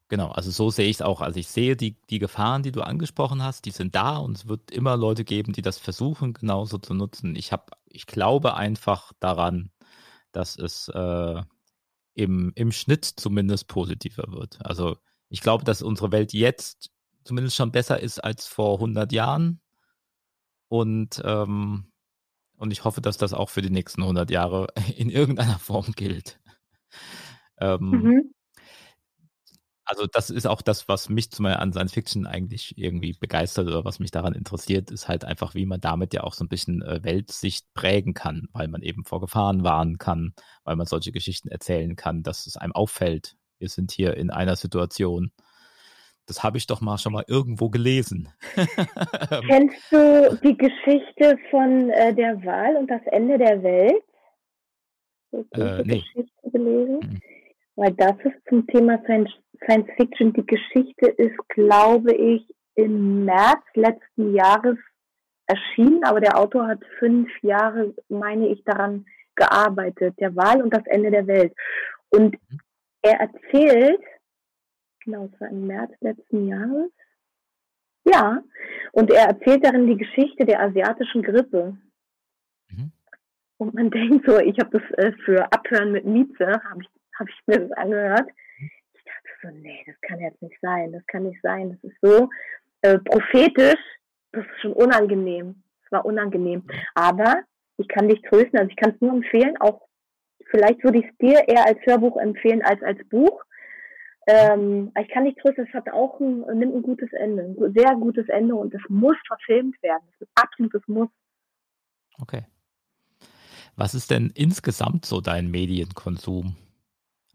A: Genau, also so sehe ich es auch. Also ich sehe die, die Gefahren, die du angesprochen hast, die sind da und es wird immer Leute geben, die das versuchen, genauso zu nutzen. Ich habe, ich glaube einfach daran, dass es äh, im, im Schnitt zumindest positiver wird. Also ich glaube, dass unsere Welt jetzt zumindest schon besser ist als vor 100 Jahren. Und, ähm, und ich hoffe, dass das auch für die nächsten 100 Jahre in irgendeiner Form gilt. Ähm, mhm also das ist auch das, was mich zum Beispiel an Science Fiction eigentlich irgendwie begeistert oder was mich daran interessiert, ist halt einfach, wie man damit ja auch so ein bisschen äh, Weltsicht prägen kann, weil man eben vor Gefahren warnen kann, weil man solche Geschichten erzählen kann, dass es einem auffällt. Wir sind hier in einer Situation. Das habe ich doch mal schon mal irgendwo gelesen.
C: Kennst du die Geschichte von äh, der Wahl und das Ende der Welt?
A: Äh, nee. Geschichte
C: gelesen? Mhm. Weil das ist zum Thema Science Science Fiction. Die Geschichte ist, glaube ich, im März letzten Jahres erschienen, aber der Autor hat fünf Jahre, meine ich, daran gearbeitet, der Wahl und das Ende der Welt. Und er erzählt, genau, es war im März letzten Jahres, ja, und er erzählt darin die Geschichte der asiatischen Grippe. Mhm. Und man denkt so, ich habe das äh, für Abhören mit Mieze, habe ich, hab ich mir das angehört so, nee, das kann jetzt nicht sein, das kann nicht sein, das ist so äh, prophetisch, das ist schon unangenehm. Es war unangenehm. Aber ich kann dich trösten, also ich kann es nur empfehlen, auch vielleicht würde ich es dir eher als Hörbuch empfehlen als als Buch. Ähm, ich kann dich trösten, es hat auch ein, nimmt ein gutes Ende, ein sehr gutes Ende und es muss verfilmt werden. Es ist absolutes Muss.
A: Okay. Was ist denn insgesamt so dein Medienkonsum?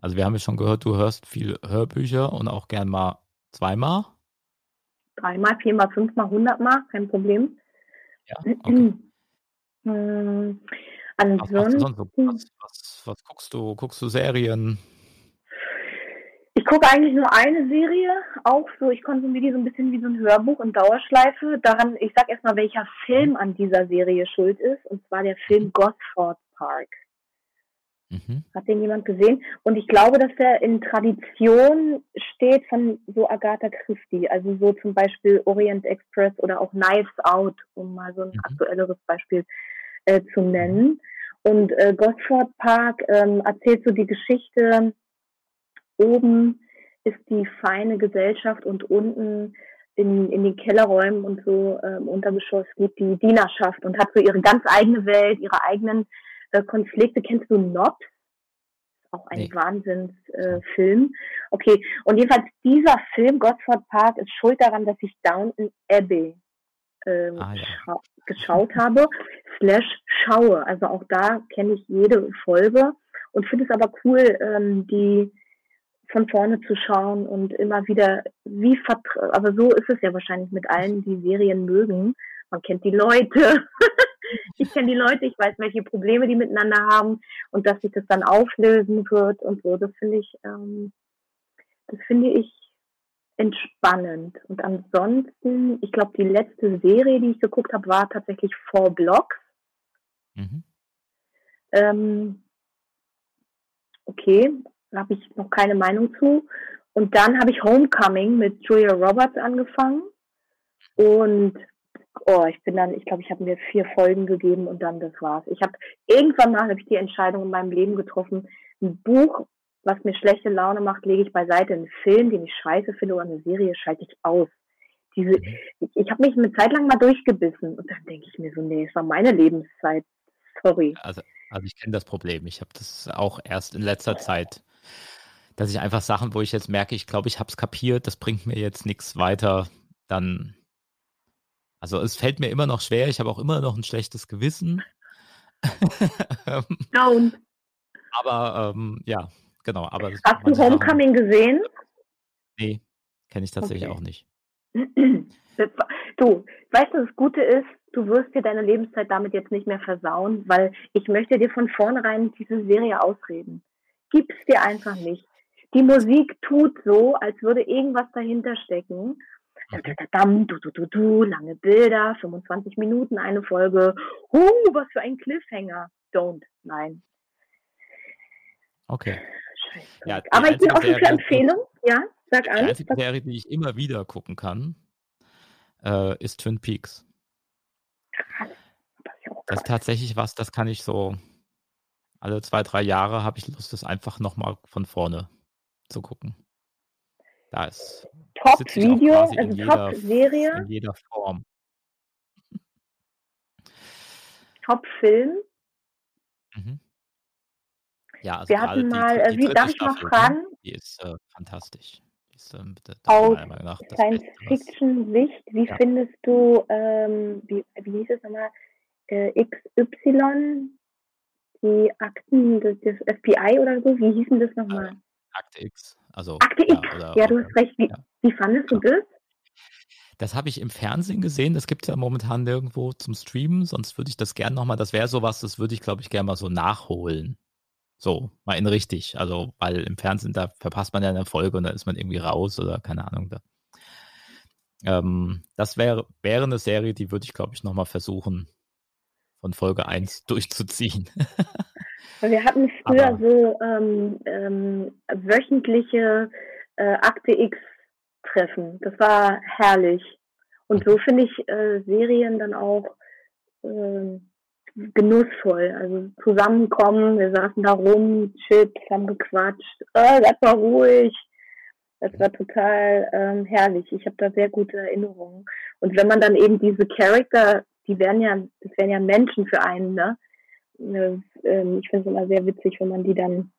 A: Also wir haben ja schon gehört, du hörst viel Hörbücher und auch gern mal zweimal.
C: Dreimal, viermal, fünfmal, hundertmal, kein Problem.
A: Ja, okay.
C: Hm, ansonsten,
A: was, was, was, was, guckst du? Guckst du Serien?
C: Ich gucke eigentlich nur eine Serie, auch so, ich konsumiere die so ein bisschen wie so ein Hörbuch in Dauerschleife. Daran, ich sag erstmal, welcher Film an dieser Serie schuld ist, und zwar der Film Gosford Park. Mhm. Hat den jemand gesehen? Und ich glaube, dass der in Tradition steht von so Agatha Christie, also so zum Beispiel Orient Express oder auch Knives Out, um mal so ein mhm. aktuelleres Beispiel äh, zu nennen. Und äh, Gosford Park ähm, erzählt so die Geschichte, oben ist die feine Gesellschaft und unten in, in den Kellerräumen und so im Untergeschoss geht die Dienerschaft und hat so ihre ganz eigene Welt, ihre eigenen äh, Konflikte. Kennst du Knobs? Auch ein nee. Wahnsinnsfilm. Äh, okay, und jedenfalls dieser Film, Gosford Park, ist schuld daran, dass ich Downton Abbey ähm, ah, ja. geschaut habe, slash schaue. Also auch da kenne ich jede Folge und finde es aber cool, ähm, die von vorne zu schauen und immer wieder, wie aber so ist es ja wahrscheinlich mit allen, die Serien mögen. Man kennt die Leute, ich kenne die Leute, ich weiß, welche Probleme die miteinander haben und dass sich das dann auflösen wird und so. Das finde ich, ähm, das finde ich entspannend. Und ansonsten, ich glaube, die letzte Serie, die ich geguckt habe, war tatsächlich Four Blocks. Mhm. Ähm, okay, da habe ich noch keine Meinung zu. Und dann habe ich Homecoming mit Julia Roberts angefangen. Und oh, ich bin dann, ich glaube, ich habe mir vier Folgen gegeben und dann das war's. Ich habe irgendwann mal habe ich die Entscheidung in meinem Leben getroffen, ein Buch, was mir schlechte Laune macht, lege ich beiseite. Einen Film, den ich scheiße finde, oder eine Serie schalte ich aus. Diese, mhm. ich, ich habe mich eine Zeit lang mal durchgebissen und dann denke ich mir so, nee, es war meine Lebenszeit. Sorry.
A: Also, also ich kenne das Problem. Ich habe das auch erst in letzter Zeit, dass ich einfach Sachen, wo ich jetzt merke, ich glaube, ich habe es kapiert, das bringt mir jetzt nichts weiter, dann also es fällt mir immer noch schwer, ich habe auch immer noch ein schlechtes Gewissen.
C: Down.
A: aber ähm, ja, genau. Aber
C: Hast du Homecoming Sachen, gesehen?
A: Nee, kenne ich tatsächlich okay. auch nicht.
C: Du, weißt du, das Gute ist, du wirst dir deine Lebenszeit damit jetzt nicht mehr versauen, weil ich möchte dir von vornherein diese Serie ausreden. Gib's dir einfach nicht. Die Musik tut so, als würde irgendwas dahinter stecken du, du, du, du, lange Bilder, 25 Minuten, eine Folge. Uh, was für ein Cliffhanger. Don't, nein.
A: Okay.
C: Ja, Aber ich bin offen für Empfehlungen. Ja, sag an.
A: Die einzige Serie, die ich immer wieder gucken kann, äh, ist Twin Peaks. Krass. Das ist tatsächlich was, das kann ich so alle zwei, drei Jahre habe ich Lust, das einfach nochmal von vorne zu gucken. Da ist
C: Top-Video, also Top-Serie.
A: In jeder Form.
C: Top-Film. Mhm.
A: Ja, also
C: Wir hatten mal, die, die, äh, wie, darf ich mal ne? fragen?
A: Die ist äh, fantastisch. Die ist, äh,
C: bitte, Aus Science-Fiction-Sicht, wie ja. findest du, ähm, wie, wie hieß es nochmal, äh, XY, die Akten des, des, FBI oder so, wie hießen das nochmal?
A: Akte X. Also,
C: Akte X, ja, oder, ja du hast recht. Wie, ja. wie fandest du das?
A: Das habe ich im Fernsehen gesehen. Das gibt es ja momentan nirgendwo zum Streamen. Sonst würde ich das gerne nochmal, das wäre sowas, das würde ich, glaube ich, gerne mal so nachholen. So, mal in richtig. Also, weil im Fernsehen, da verpasst man ja eine Folge und da ist man irgendwie raus oder keine Ahnung. Da. Ähm, das wäre, wäre eine Serie, die würde ich, glaube ich, nochmal versuchen, von Folge 1 durchzuziehen.
C: Wir hatten früher Aber, so ähm, ähm, wöchentliche äh, Akte X-Treffen. Das war herrlich. Und so finde ich äh, Serien dann auch äh, genussvoll. Also zusammenkommen, wir saßen da rum, Chips, haben gequatscht, oh, das war ruhig. Das war total ähm, herrlich. Ich habe da sehr gute Erinnerungen. Und wenn man dann eben diese Charakter, die werden ja, das wären ja Menschen für einen, ne? Äh, ich finde es immer sehr witzig, wenn man die dann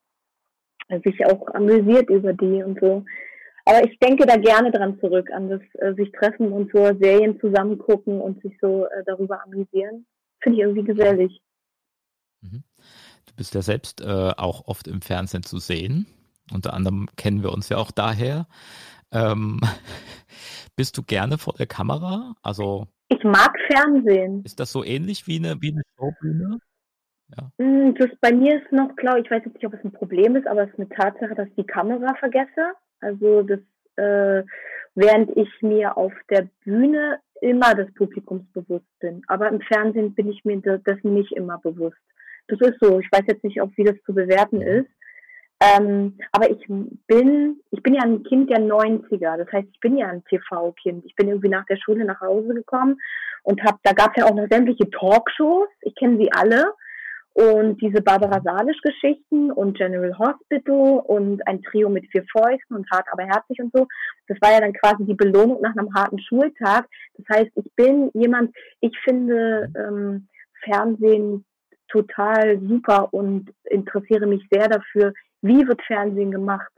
C: äh, sich auch amüsiert über die und so. Aber ich denke da gerne dran zurück, an das äh, sich treffen und so Serien zusammen gucken und sich so äh, darüber amüsieren. Finde ich irgendwie gesellig.
A: Mhm. Du bist ja selbst äh, auch oft im Fernsehen zu sehen. Unter anderem kennen wir uns ja auch daher. Ähm, bist du gerne vor der Kamera? Also
C: ich mag Fernsehen.
A: Ist das so ähnlich wie eine, wie eine Showbühne?
C: Ja. Hm, das bei mir ist noch klar, ich weiß jetzt nicht, ob es ein Problem ist, aber es ist eine Tatsache, dass ich die Kamera vergesse. Also das, äh, während ich mir auf der Bühne immer des Publikums bewusst bin. Aber im Fernsehen bin ich mir dessen nicht immer bewusst. Das ist so. Ich weiß jetzt nicht, ob wie das zu bewerten mhm. ist. Ähm, aber ich bin, ich bin ja ein Kind der 90er. Das heißt, ich bin ja ein TV-Kind. Ich bin irgendwie nach der Schule nach Hause gekommen und hab, da gab es ja auch noch sämtliche Talkshows. Ich kenne sie alle. Und diese Barbara Salisch-Geschichten und General Hospital und ein Trio mit vier Fäusten und hart aber herzlich und so, das war ja dann quasi die Belohnung nach einem harten Schultag. Das heißt, ich bin jemand, ich finde ähm, Fernsehen total super und interessiere mich sehr dafür, wie wird Fernsehen gemacht.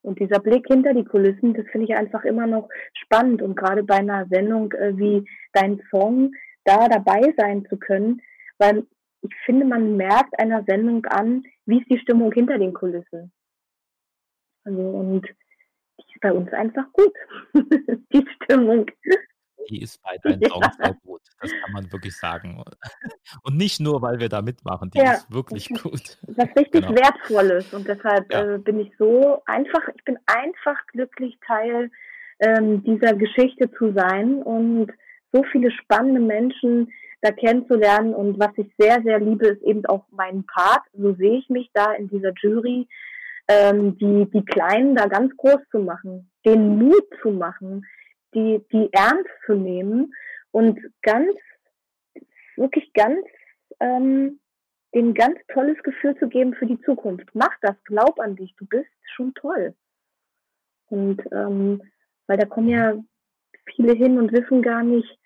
C: Und dieser Blick hinter die Kulissen, das finde ich einfach immer noch spannend. Und gerade bei einer Sendung äh, wie Dein Song, da dabei sein zu können, weil ich finde, man merkt einer Sendung an, wie ist die Stimmung hinter den Kulissen. Also, und die ist bei uns einfach gut. die Stimmung.
A: Die ist bei deinen Songs ja. sehr gut. Das kann man wirklich sagen. Und nicht nur, weil wir da mitmachen. Die ja, ist wirklich
C: das
A: gut.
C: Was richtig genau. Wertvolles. Und deshalb ja. äh, bin ich so einfach, ich bin einfach glücklich, Teil ähm, dieser Geschichte zu sein und so viele spannende Menschen da kennenzulernen. Und was ich sehr, sehr liebe, ist eben auch mein Part. So sehe ich mich da in dieser Jury, ähm, die, die Kleinen da ganz groß zu machen, den Mut zu machen, die, die ernst zu nehmen und ganz, wirklich ganz, ähm, denen ganz tolles Gefühl zu geben für die Zukunft. Mach das, glaub an dich, du bist schon toll. Und ähm, weil da kommen ja viele hin und wissen gar nicht,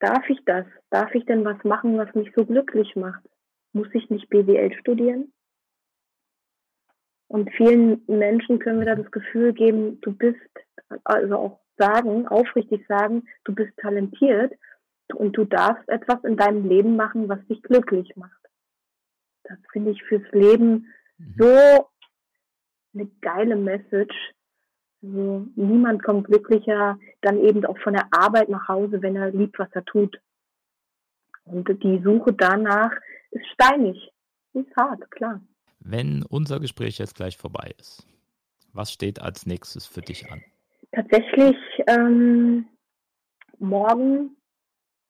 C: darf ich das? Darf ich denn was machen, was mich so glücklich macht? Muss ich nicht BWL studieren? Und vielen Menschen können wir da das Gefühl geben, du bist, also auch sagen, aufrichtig sagen, du bist talentiert und du darfst etwas in deinem Leben machen, was dich glücklich macht. Das finde ich fürs Leben mhm. so eine geile Message, also niemand kommt glücklicher dann eben auch von der Arbeit nach Hause, wenn er liebt, was er tut. Und die Suche danach ist steinig, ist hart, klar.
A: Wenn unser Gespräch jetzt gleich vorbei ist, was steht als nächstes für dich an?
C: tatsächlich ähm, morgen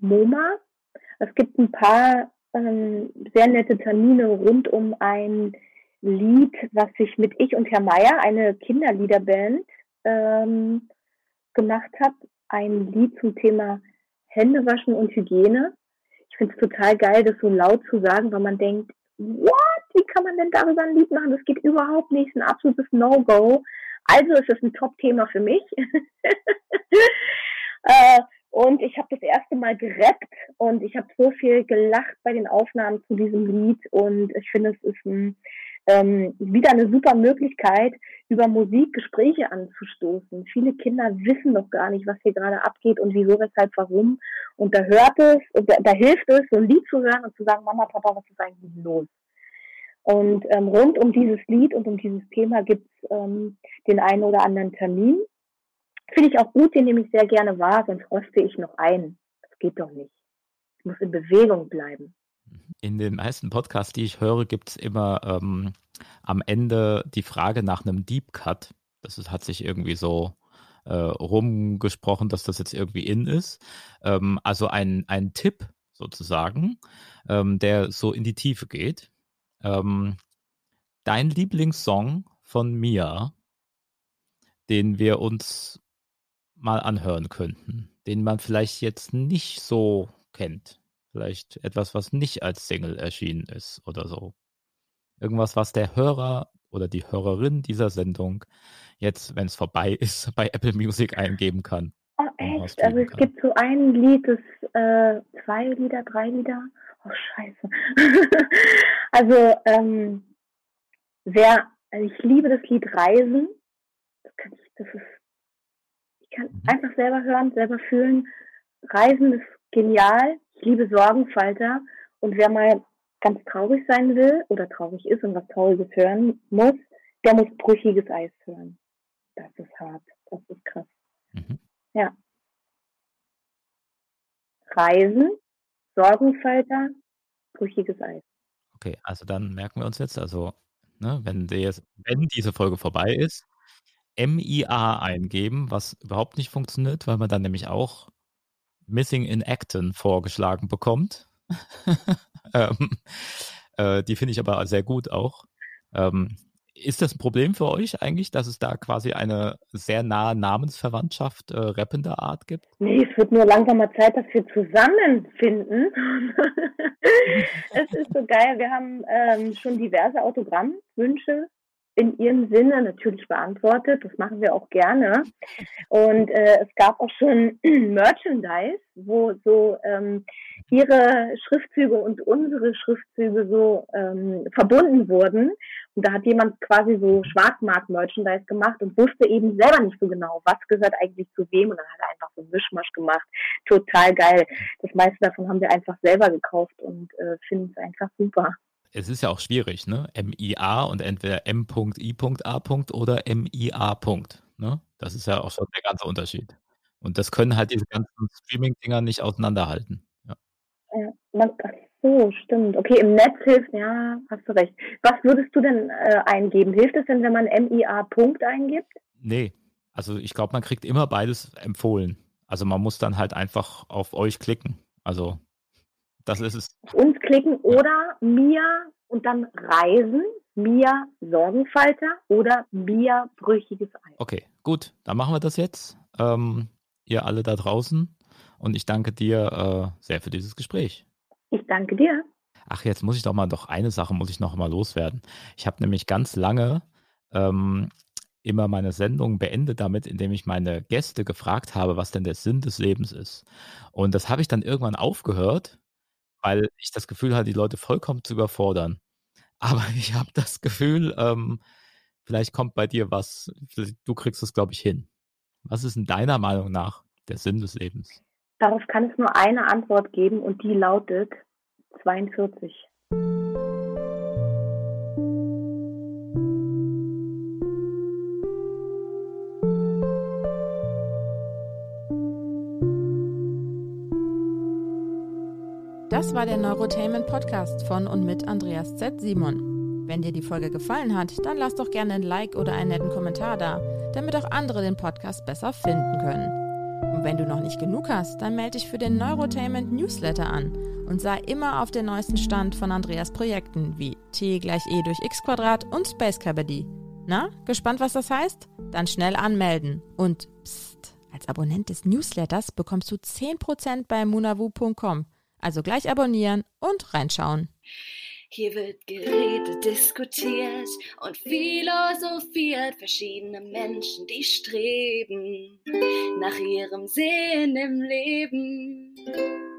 C: MoMA. Es gibt ein paar ähm, sehr nette Termine rund um ein Lied, was ich mit Ich und Herr Meier, eine Kinderliederband, ähm, gemacht habe. Ein Lied zum Thema Händewaschen und Hygiene. Ich finde es total geil, das so laut zu sagen, weil man denkt, what? Wie kann man denn darüber ein Lied machen? Das geht überhaupt nicht, ein absolutes No-Go. Also ist es ein Top-Thema für mich. äh, und ich habe das erste Mal gerappt und ich habe so viel gelacht bei den Aufnahmen zu diesem Lied und ich finde, es ist ein, ähm, wieder eine super Möglichkeit, über Musik Gespräche anzustoßen. Viele Kinder wissen doch gar nicht, was hier gerade abgeht und wieso, weshalb, warum. Und da hört es, und da, da hilft es, so ein Lied zu hören und zu sagen, Mama, Papa, was ist eigentlich los? Und ähm, rund um dieses Lied und um dieses Thema gibt es ähm, den einen oder anderen Termin. Finde ich auch gut, den nehme ich sehr gerne wahr, sonst roste ich noch ein. Das geht doch nicht. Ich muss in Bewegung bleiben.
A: In den meisten Podcasts, die ich höre, gibt es immer ähm, am Ende die Frage nach einem Deep Cut. Das ist, hat sich irgendwie so äh, rumgesprochen, dass das jetzt irgendwie in ist. Ähm, also ein, ein Tipp sozusagen, ähm, der so in die Tiefe geht. Ähm, dein Lieblingssong von Mia, den wir uns mal anhören könnten, den man vielleicht jetzt nicht so kennt. Vielleicht etwas, was nicht als Single erschienen ist oder so. Irgendwas, was der Hörer oder die Hörerin dieser Sendung jetzt, wenn es vorbei ist, bei Apple Music eingeben kann.
C: Oh, echt? Also es kann. gibt so ein Lied, das äh, zwei Lieder, drei Lieder. Oh, scheiße. also, ähm, wer, also ich liebe das Lied Reisen. Das, kann ich, das ist, ich kann mhm. einfach selber hören, selber fühlen. Reisen ist genial. Ich liebe Sorgenfalter. Und wer mal ganz traurig sein will oder traurig ist und was Trauriges hören muss, der muss brüchiges Eis hören. Das ist hart. Das ist krass. Mhm. Ja. Reisen, Sorgenfalter, brüchiges Eis.
A: Okay, also dann merken wir uns jetzt, also ne, wenn, die jetzt, wenn diese Folge vorbei ist, MIA eingeben, was überhaupt nicht funktioniert, weil man dann nämlich auch Missing in Acton vorgeschlagen bekommt. ähm, äh, die finde ich aber sehr gut auch. Ähm, ist das ein Problem für euch eigentlich, dass es da quasi eine sehr nahe Namensverwandtschaft äh, rappender Art gibt?
C: Nee, es wird nur langsam mal Zeit, dass wir zusammenfinden. es ist so geil. Wir haben ähm, schon diverse Autogrammwünsche in ihrem Sinne natürlich beantwortet. Das machen wir auch gerne. Und äh, es gab auch schon Merchandise, wo so ähm, ihre Schriftzüge und unsere Schriftzüge so ähm, verbunden wurden. Und da hat jemand quasi so Schwarzmarkt-Merchandise gemacht und wusste eben selber nicht so genau, was gehört eigentlich zu wem. Und dann hat er einfach so einen Mischmasch gemacht. Total geil. Das meiste davon haben wir einfach selber gekauft und äh, finden es einfach super
A: es ist ja auch schwierig, ne? MIA und entweder M.I.A. oder MIA. Ne? Das ist ja auch schon der ganze Unterschied. Und das können halt diese ganzen Streaming-Dinger nicht auseinanderhalten. Ja.
C: ach so, stimmt. Okay, im Netz hilft, ja, hast du recht. Was würdest du denn äh, eingeben? Hilft es denn, wenn man MIA. eingibt?
A: Nee, also ich glaube, man kriegt immer beides empfohlen. Also man muss dann halt einfach auf euch klicken. Also das ist es.
C: Uns klicken oder Mia und dann Reisen, Mia Sorgenfalter oder Mia brüchiges Ei.
A: Okay, gut, dann machen wir das jetzt. Ähm, ihr alle da draußen. Und ich danke dir äh, sehr für dieses Gespräch.
C: Ich danke dir.
A: Ach, jetzt muss ich doch mal, doch eine Sache muss ich noch mal loswerden. Ich habe nämlich ganz lange ähm, immer meine Sendung beendet damit, indem ich meine Gäste gefragt habe, was denn der Sinn des Lebens ist. Und das habe ich dann irgendwann aufgehört, weil ich das Gefühl hatte, die Leute vollkommen zu überfordern. Aber ich habe das Gefühl, ähm, vielleicht kommt bei dir was, du kriegst es, glaube ich, hin. Was ist in deiner Meinung nach der Sinn des Lebens?
C: Darauf kann es nur eine Antwort geben und die lautet 42.
D: war der Neurotainment Podcast von und mit Andreas Z. Simon. Wenn dir die Folge gefallen hat, dann lass doch gerne ein Like oder einen netten Kommentar da. damit auch andere den Podcast besser finden können. Und wenn du noch nicht genug hast, dann melde dich für den Neurotainment Newsletter an und sei immer auf den neuesten Stand von Andreas Projekten wie T gleich E durch X Quadrat und Space Cabody. Na, gespannt, was das heißt? Dann schnell anmelden. Und psst, als Abonnent des Newsletters bekommst du 10% bei munavu.com. Also gleich abonnieren und reinschauen.
E: Hier wird geredet, diskutiert und philosophiert. Verschiedene Menschen, die streben nach ihrem Sinn im Leben.